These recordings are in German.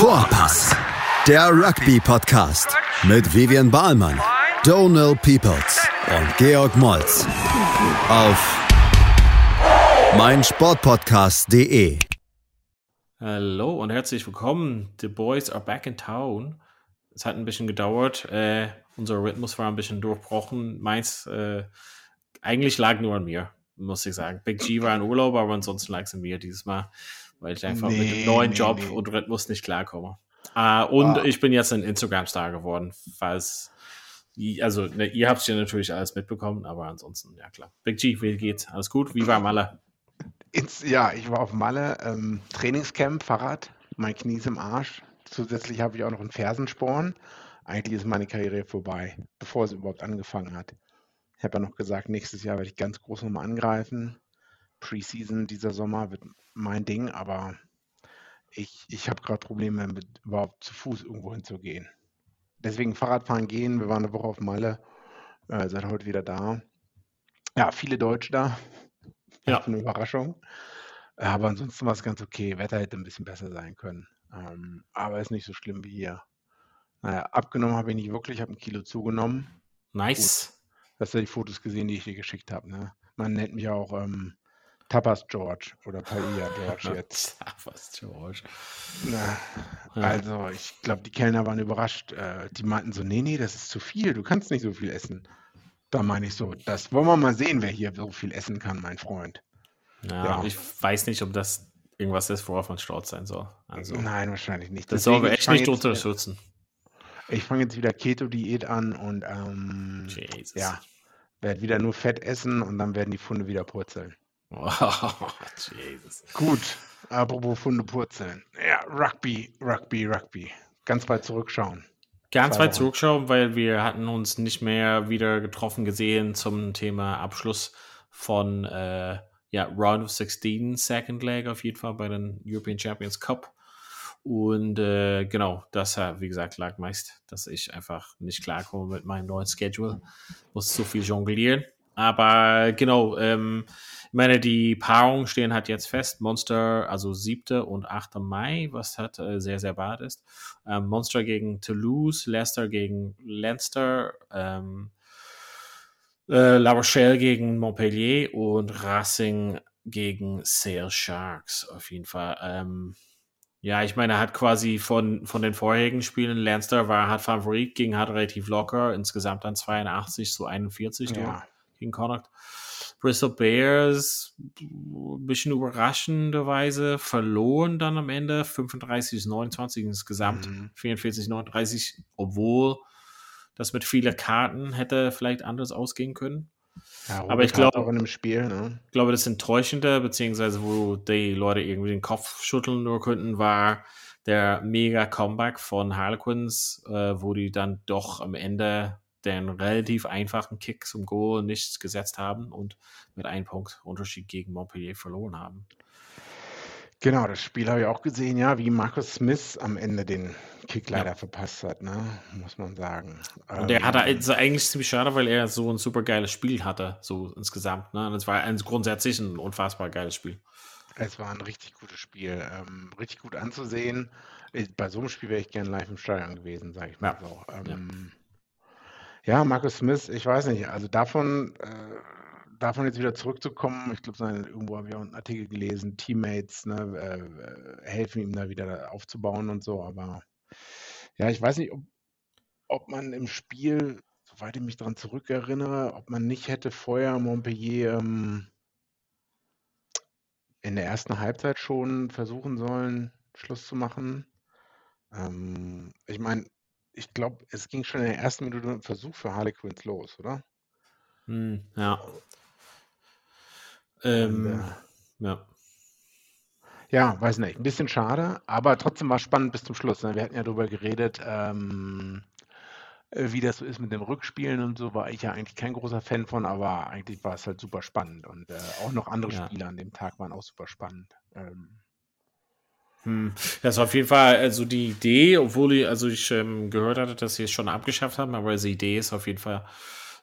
Vorpass, der Rugby-Podcast mit Vivian Bahlmann, Donal Peoples und Georg Moltz auf meinsportpodcast.de. Hallo und herzlich willkommen. The Boys are back in town. Es hat ein bisschen gedauert. Äh, unser Rhythmus war ein bisschen durchbrochen. Meins, äh, eigentlich lag nur an mir, muss ich sagen. Big G war in Urlaub, aber ansonsten lag es an mir dieses Mal weil ich einfach nee, mit dem neuen nee, Job nee. und Rhythmus nicht klarkomme. Uh, und ah. ich bin jetzt ein Instagram-Star geworden, falls, also ne, ihr habt es ja natürlich alles mitbekommen, aber ansonsten, ja klar. Big G, wie geht's? Alles gut? Wie war Malle? Ins, ja, ich war auf Malle, ähm, Trainingscamp, Fahrrad, mein Knie ist im Arsch. Zusätzlich habe ich auch noch einen Fersensporn. Eigentlich ist meine Karriere vorbei, bevor es überhaupt angefangen hat. Ich habe ja noch gesagt, nächstes Jahr werde ich ganz groß nochmal angreifen. Preseason dieser Sommer wird mein Ding, aber ich, ich habe gerade Probleme mit überhaupt zu Fuß irgendwo hinzugehen. Deswegen Fahrradfahren gehen. Wir waren eine Woche auf Malle, äh, seit heute wieder da. Ja, viele Deutsche da. Ja. Eine Überraschung. Aber ansonsten war es ganz okay. Wetter hätte ein bisschen besser sein können. Ähm, aber ist nicht so schlimm wie hier. Naja, abgenommen habe ich nicht wirklich, ich habe ein Kilo zugenommen. Nice. Gut. Hast du die Fotos gesehen, die ich dir geschickt habe. Ne? Man nennt mich auch ähm, Tapas George oder Paella George jetzt. Tapas George. Na, also, ich glaube, die Kellner waren überrascht. Äh, die meinten so: Nee, nee, das ist zu viel. Du kannst nicht so viel essen. Da meine ich so: Das wollen wir mal sehen, wer hier so viel essen kann, mein Freund. Ja, ja. ich weiß nicht, ob das irgendwas ist, worauf man stolz sein soll. Also, Nein, wahrscheinlich nicht. Das soll wir echt nicht unterstützen. Ich fange jetzt wieder Keto-Diät an und ähm, ja, werde wieder nur Fett essen und dann werden die Funde wieder purzeln. Oh, Jesus. Gut, apropos Funde purzeln. Ja, Rugby, Rugby, Rugby. Ganz weit zurückschauen. Ganz weit zurückschauen, weil wir hatten uns nicht mehr wieder getroffen gesehen zum Thema Abschluss von äh, ja, Round of 16, Second Leg auf jeden Fall bei den European Champions Cup. Und äh, genau, das, wie gesagt, lag meist, dass ich einfach nicht klarkomme mit meinem neuen Schedule. Muss zu viel jonglieren. Aber genau, ähm, ich meine, die Paarungen stehen halt jetzt fest. Monster, also 7. und 8. Mai, was halt äh, sehr, sehr bad ist. Ähm, Monster gegen Toulouse, Leicester gegen Leinster, ähm, äh, La Rochelle gegen Montpellier und Racing gegen Sale Sharks auf jeden Fall. Ähm, ja, ich meine, er hat quasi von, von den vorherigen Spielen, Leinster war hat Favorit, ging hat relativ locker, insgesamt dann 82 zu 41 ja. Gegen Connacht. Bristol Bears ein bisschen überraschenderweise verloren dann am Ende 35 29 insgesamt mhm. 44 39 obwohl das mit vielen Karten hätte vielleicht anders ausgehen können ja, aber ich glaube auch in einem Spiel ne? ich glaube das Enttäuschende beziehungsweise wo die Leute irgendwie den Kopf schütteln nur könnten war der mega Comeback von Harlequins äh, wo die dann doch am Ende den relativ einfachen Kick zum Goal nicht gesetzt haben und mit einem Punkt Unterschied gegen Montpellier verloren haben. Genau, das Spiel habe ich auch gesehen, ja, wie Marcus Smith am Ende den Kick leider ja. verpasst hat, ne? muss man sagen. Und der hatte also eigentlich ziemlich schade, weil er so ein super geiles Spiel hatte, so insgesamt. Ne? Und es war ein, grundsätzlich ein unfassbar geiles Spiel. Es war ein richtig gutes Spiel, ähm, richtig gut anzusehen. Bei so einem Spiel wäre ich gerne live im Stadion gewesen, sage ich mal ja. so. Ähm, ja, Marcus Smith, ich weiß nicht, also davon, äh, davon jetzt wieder zurückzukommen, ich glaube, irgendwo habe ich auch einen Artikel gelesen, Teammates ne, äh, helfen ihm da wieder aufzubauen und so, aber ja, ich weiß nicht, ob, ob man im Spiel, soweit ich mich daran zurückerinnere, ob man nicht hätte vorher Montpellier ähm, in der ersten Halbzeit schon versuchen sollen, Schluss zu machen. Ähm, ich meine, ich glaube, es ging schon in der ersten Minute ein Versuch für Harlequins los, oder? Hm, ja. Ähm, Und, äh, ja. Ja, weiß nicht. Ein bisschen schade, aber trotzdem war es spannend bis zum Schluss. Ne? Wir hatten ja darüber geredet, ähm, äh, wie das so ist mit dem Rückspielen und so, war ich ja eigentlich kein großer Fan von, aber eigentlich war es halt super spannend. Und äh, auch noch andere ja. Spiele an dem Tag waren auch super spannend. Ähm, hm. Das ist auf jeden Fall also die Idee, obwohl ich, also ich ähm, gehört hatte, dass sie es schon abgeschafft haben, aber die Idee ist auf jeden Fall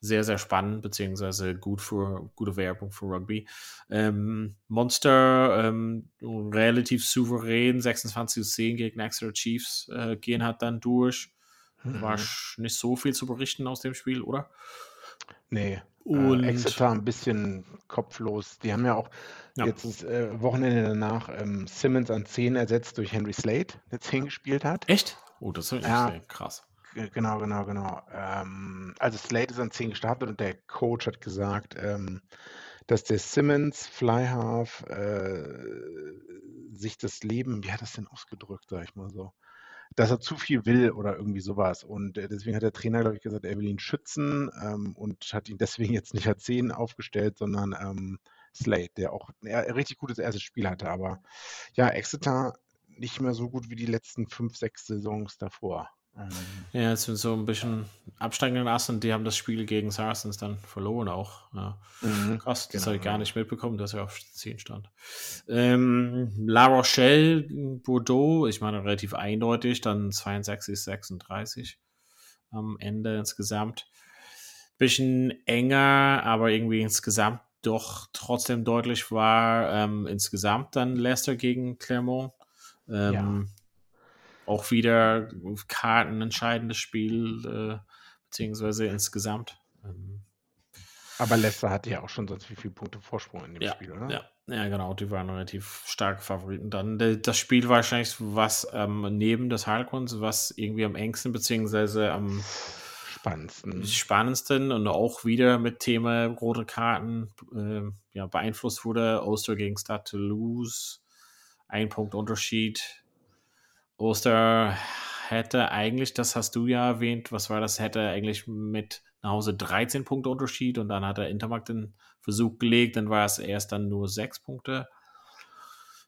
sehr, sehr spannend, beziehungsweise gut für, gute Werbung für Rugby. Ähm, Monster ähm, relativ souverän, 26 zu 10 gegen Exeter Chiefs äh, gehen hat dann durch. Mhm. War nicht so viel zu berichten aus dem Spiel, oder? Nee. Und äh, Exeter ein bisschen kopflos. Die haben ja auch ja. jetzt das äh, Wochenende danach ähm, Simmons an 10 ersetzt durch Henry Slade, der 10 gespielt hat. Echt? Oh, das ist ja, krass. Genau, genau, genau. Ähm, also Slade ist an 10 gestartet und der Coach hat gesagt, ähm, dass der Simmons Flyhalf äh, sich das Leben, wie hat das denn ausgedrückt, sag ich mal so, dass er zu viel will oder irgendwie sowas. Und äh, deswegen hat der Trainer, glaube ich, gesagt, er will ihn schützen ähm, und hat ihn deswegen jetzt nicht als 10 aufgestellt, sondern ähm, Slade, der auch ein richtig gutes erstes Spiel hatte. Aber ja, Exeter nicht mehr so gut wie die letzten fünf, sechs Saisons davor. Ja, jetzt sind so ein bisschen absteigenden Ast und die haben das Spiel gegen Saracens dann verloren auch. Ja. Mhm, Krass, das genau. habe ich gar nicht mitbekommen, dass er auf 10 stand. Ähm, La Rochelle, Bordeaux, ich meine relativ eindeutig, dann 62, 36 am Ende insgesamt. Bisschen enger, aber irgendwie insgesamt doch trotzdem deutlich war. Ähm, insgesamt dann Leicester gegen Clermont. Ähm, ja auch wieder Karten entscheidendes Spiel, äh, beziehungsweise insgesamt. Ähm, aber Leicester hatte ja auch schon sonst wie viele Punkte Vorsprung in dem ja, Spiel, oder? Ja, ja, genau, die waren relativ starke Favoriten. Dann das Spiel wahrscheinlich was ähm, neben des Harlequins, was irgendwie am engsten, beziehungsweise am spannendsten. spannendsten und auch wieder mit Thema rote Karten äh, ja, beeinflusst wurde. Oster gegen Stade Toulouse, ein Punkt Unterschied. Oster hätte eigentlich, das hast du ja erwähnt, was war das, hätte eigentlich mit nach Hause 13 Punkte Unterschied und dann hat er Intermarkt den Versuch gelegt, dann war es erst dann nur 6 Punkte.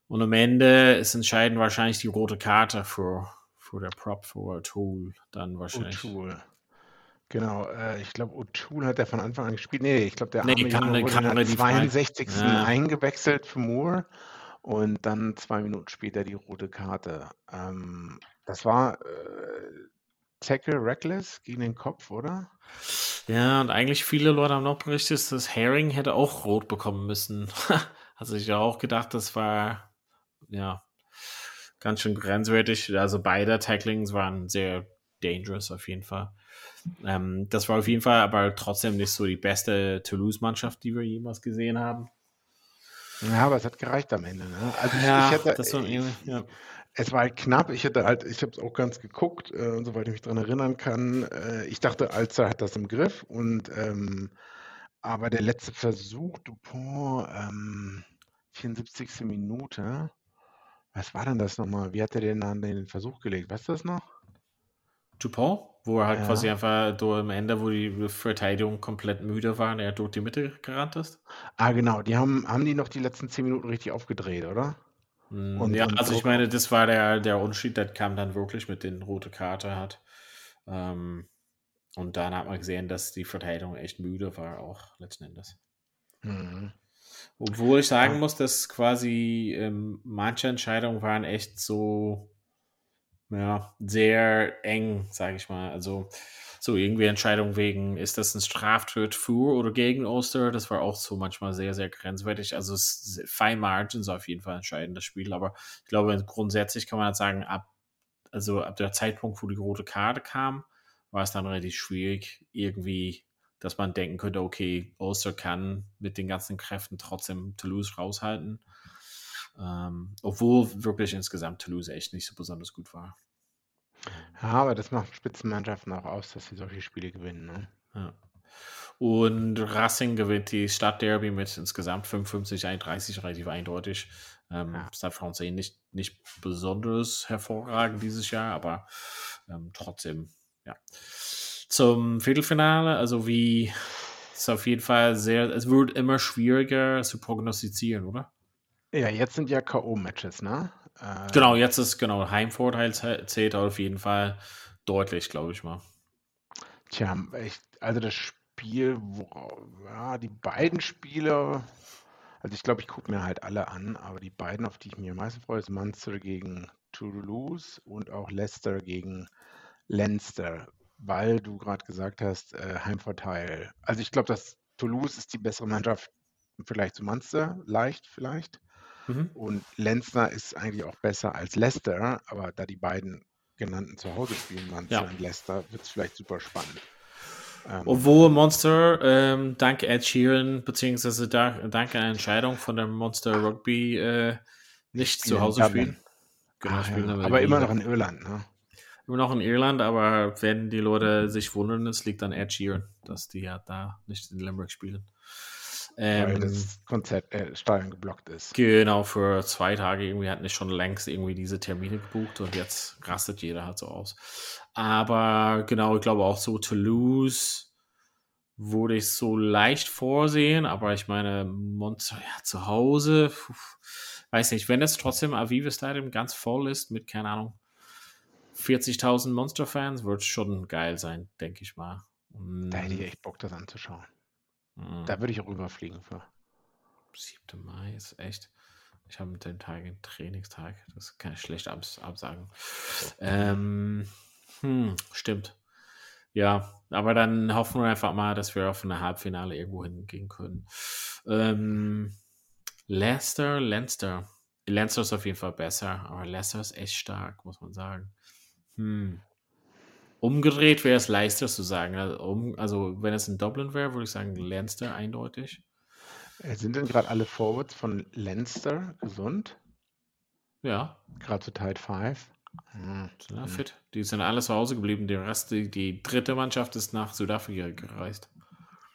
Und am Ende ist entscheidend wahrscheinlich die rote Karte für, für der Prop, für O'Toole dann wahrscheinlich. O'Toole. Genau, äh, ich glaube, O'Toole hat der von Anfang an gespielt. Nee, ich glaube, der nee, arme kann, Junge wurde in der 62. Ja. eingewechselt für Moore und dann zwei Minuten später die rote Karte. Ähm, das war äh, Tackle Reckless gegen den Kopf, oder? Ja, und eigentlich viele Leute haben noch berichtet, dass Herring hätte auch rot bekommen müssen. Hat sich ja auch gedacht, das war ja ganz schön grenzwertig. Also beide Tacklings waren sehr dangerous auf jeden Fall. Ähm, das war auf jeden Fall aber trotzdem nicht so die beste Toulouse-Mannschaft, die wir jemals gesehen haben. Ja, aber es hat gereicht am Ende. Ne? Also ja, ich, hätte, war, ich, ja. es war halt knapp. Ich hätte halt, ich habe es auch ganz geguckt, äh, soweit ich mich daran erinnern kann. Äh, ich dachte, Alzer hat das im Griff und ähm, aber der letzte Versuch, Dupont, ähm, 74. Minute. Was war denn das nochmal? Wie hat er denn an den Versuch gelegt? Weißt du das noch? Dupont, wo er halt ja. quasi einfach durch am Ende, wo die Verteidigung komplett müde war, er durch die Mitte gerannt ist. Ah, genau. Die haben, haben die noch die letzten zehn Minuten richtig aufgedreht, oder? Mm, und, ja, und also ich meine, das war der, der Unterschied, der kam dann wirklich mit den rote Karte hat. Ähm, und dann hat man gesehen, dass die Verteidigung echt müde war, auch letzten Endes. Mhm. Obwohl ich sagen muss, dass quasi ähm, manche Entscheidungen waren echt so ja, sehr eng, sage ich mal. Also so irgendwie Entscheidung wegen, ist das ein Straftat für oder gegen Oster? Das war auch so manchmal sehr, sehr grenzwertig. Also es Fine Margins auf jeden Fall entscheidend, das Spiel. Aber ich glaube, grundsätzlich kann man halt sagen, ab, also ab der Zeitpunkt, wo die rote Karte kam, war es dann relativ schwierig, irgendwie, dass man denken könnte, okay, Oster kann mit den ganzen Kräften trotzdem Toulouse raushalten. Ähm, obwohl wirklich insgesamt Toulouse echt nicht so besonders gut war. Ja, aber das macht Spitzenmannschaften auch aus, dass sie solche Spiele gewinnen. Ne? Ja. Und Racing gewinnt die Stadtderby mit insgesamt 55, 31, relativ eindeutig. Ähm, ja. Stade Francais nicht, nicht besonders hervorragend dieses Jahr, aber ähm, trotzdem, ja. Zum Viertelfinale, also wie ist auf jeden Fall sehr, es wird immer schwieriger zu prognostizieren, oder? Ja, jetzt sind ja K.O.-Matches, ne? Äh, genau, jetzt ist genau Heimvorteil zählt auf jeden Fall deutlich, glaube ich mal. Tja, ich, also das Spiel, wo, ja, die beiden Spiele, also ich glaube, ich gucke mir halt alle an, aber die beiden, auf die ich mich am meisten freue, ist Munster gegen Toulouse und auch Leicester gegen Leinster. weil du gerade gesagt hast, äh, Heimvorteil. Also ich glaube, dass Toulouse ist die bessere Mannschaft vielleicht zu Munster, leicht vielleicht. Mhm. Und Leinster ist eigentlich auch besser als Leicester, aber da die beiden genannten zu Hause spielen, Munster Ja. und Leicester, wird es vielleicht super spannend. Ähm, Obwohl Monster ähm, dank Ed Sheeran, beziehungsweise da, dank einer Entscheidung von der Monster Rugby äh, nicht zu Hause spielen. Genau, ah, spielen ja. aber aber immer noch in Irland, ne? Immer noch in Irland, aber wenn die Leute sich wundern, es liegt an Ed Sheeran, dass die ja da nicht in Limerick spielen. Weil Ähm, das Konzert, äh, Stadion geblockt ist. Genau, für zwei Tage irgendwie hatten ich schon längst irgendwie diese Termine gebucht und jetzt rastet jeder halt so aus. Aber genau, ich glaube auch so Toulouse würde ich so leicht vorsehen, aber ich meine, Monster, ja, zu Hause, puh, weiß nicht, wenn es trotzdem Aviva Stadium ganz voll ist mit, keine Ahnung, 40.000 Monster-Fans, wird es schon geil sein, denke ich mal. Da hätte ich Mm, echt Bock, das anzuschauen. Mm. Da würde ich auch rüberfliegen für. 7. Mai ist echt. Ich habe mit dem Tag einen Trainingstag. Das kann ich schlecht abs absagen. Ähm, hm, stimmt. Ja, aber dann hoffen wir einfach mal, dass wir auf eine Halbfinale irgendwo hingehen können. Ähm, Leicester, Leinster. Leinster ist auf jeden Fall besser, aber Leicester ist echt stark, muss man sagen. Hm. Umgedreht wäre es leichter zu sagen. Also, um, also wenn es in Dublin wäre, würde ich sagen Leinster eindeutig. Äh, Sind denn gerade alle Forwards von Leinster gesund? Ja, Gerade zu Tide 5? Hm. sind ja fit. Die sind alle zu Hause geblieben. Der Rest, die, die dritte Mannschaft ist nach Südafrika gereist.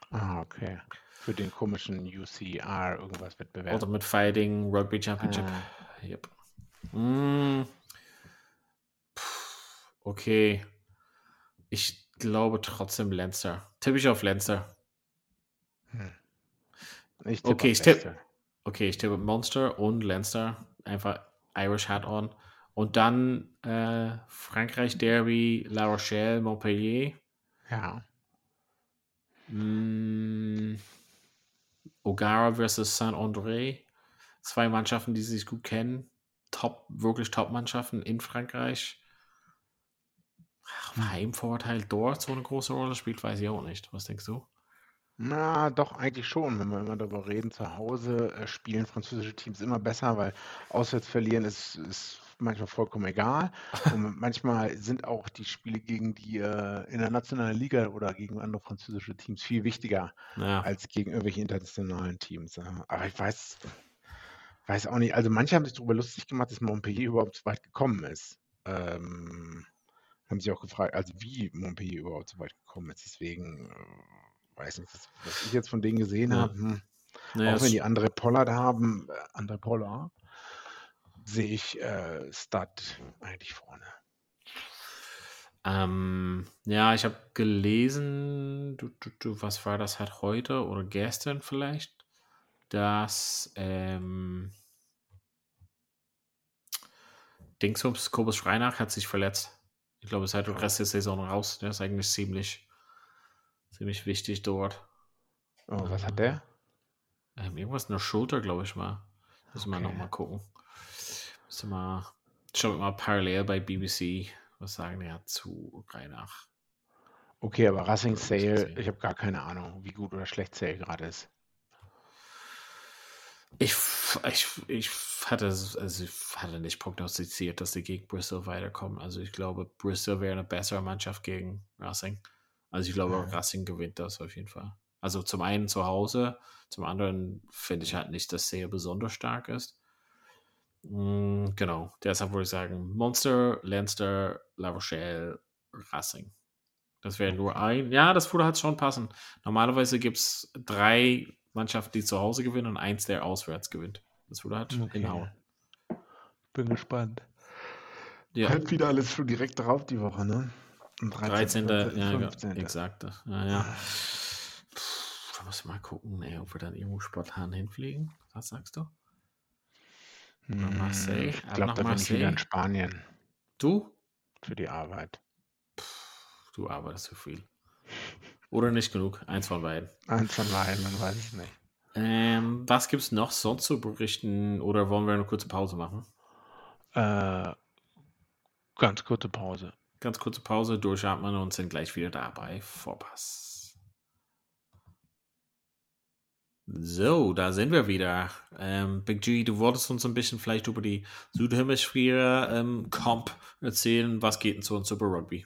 Ah, okay. Für den komischen UCR irgendwas Wettbewerb. Ultimate Fighting Rugby Championship. Ah. Yep. Mm. Okay. Ich glaube trotzdem Leinster. Tippe ich auf Leinster. Hm. Ich Okay, auf ich tipp- Leicester. Okay, ich tippe Monster und Leinster. Einfach Irish Hat on. Und dann äh, Frankreich Derby, La Rochelle, Montpellier. Ja. Mm, O'Gara versus Saint-André. Zwei Mannschaften, die sich gut kennen. Top, wirklich Top-Mannschaften in Frankreich. Ach, Heimvorteil dort so eine große Rolle spielt, weiß ich auch nicht. Was denkst du? Na, doch, eigentlich schon, wenn wir immer darüber reden. Zu Hause äh, spielen französische Teams immer besser, weil auswärts verlieren ist, ist manchmal vollkommen egal. Und manchmal sind auch die Spiele gegen die äh, in der nationalen Liga oder gegen andere französische Teams viel wichtiger Ja, als gegen irgendwelche internationalen Teams. Aber ich weiß, weiß auch nicht. Also manche haben sich darüber lustig gemacht, dass Montpellier überhaupt so weit gekommen ist. Ähm, haben sich auch gefragt, also wie Montpellier überhaupt so weit gekommen ist. Deswegen äh, weiß nicht, das, was ich jetzt von denen gesehen Ja. habe. Hm, naja, auch wenn die andere Pollard haben, äh, andere Pollard, sehe ich äh, Stud eigentlich vorne. ähm, ja, ich habe gelesen, du, du, du, was war das halt heute oder gestern vielleicht, dass ähm, Dingsbums, Kobus Schreinach hat sich verletzt. Ich glaube, es ist halt den Rest der Saison raus. Der ist eigentlich ziemlich, ziemlich wichtig dort. Oh, was hat der? Ähm, irgendwas in der Schulter, glaube ich mal. Müssen wir Okay. noch mal gucken. Müssen wir mal, schauen wir mal parallel bei BBC. Was sagen die ja zu Reinach? Okay, aber Racing Sale, ich habe gar keine Ahnung, wie gut oder schlecht Sale gerade ist. Ich, ich, ich, hatte, also ich hatte nicht prognostiziert, dass die gegen Bristol weiterkommen. Also ich glaube, Bristol wäre eine bessere Mannschaft gegen Racing. Also ich glaube, Ja. Racing gewinnt das auf jeden Fall. Also zum einen zu Hause, zum anderen finde ich halt nicht, dass Sale besonders stark ist. Mm, Genau, deshalb würde ich sagen, Monster, Leinster, La Rochelle, Racing. Das wäre nur ein. Ja, das würde halt schon passen. Normalerweise gibt es drei Mannschaften, die zu Hause gewinnen und eins, der auswärts gewinnt. Das würde halt hinhauen. Bin gespannt. Ja, Halt wieder alles schon direkt drauf die Woche, ne? Am 13. 14., Ja, 15.. exakt. Ja, ja. Puh, Da muss ich mal gucken, ey, ob wir dann irgendwo spontan hinfliegen. Was sagst du? Hm, Marseille, Ich ab glaube, da bin ich wieder in. Spanien Du? für die Arbeit. Du arbeitest zu viel. Oder nicht genug. Eins von beiden. Eins von beiden, man weiß es nicht. Ähm, was gibt es noch sonst zu berichten? Oder wollen wir eine kurze Pause machen? Äh, ganz kurze Pause. ganz kurze Pause, durchatmen und sind gleich wieder da bei Vorpass. So, da sind wir wieder. Ähm, Big G, du wolltest uns ein bisschen vielleicht über die Südhemisphäre ähm, Comp erzählen. Was geht denn zu uns Super Rugby?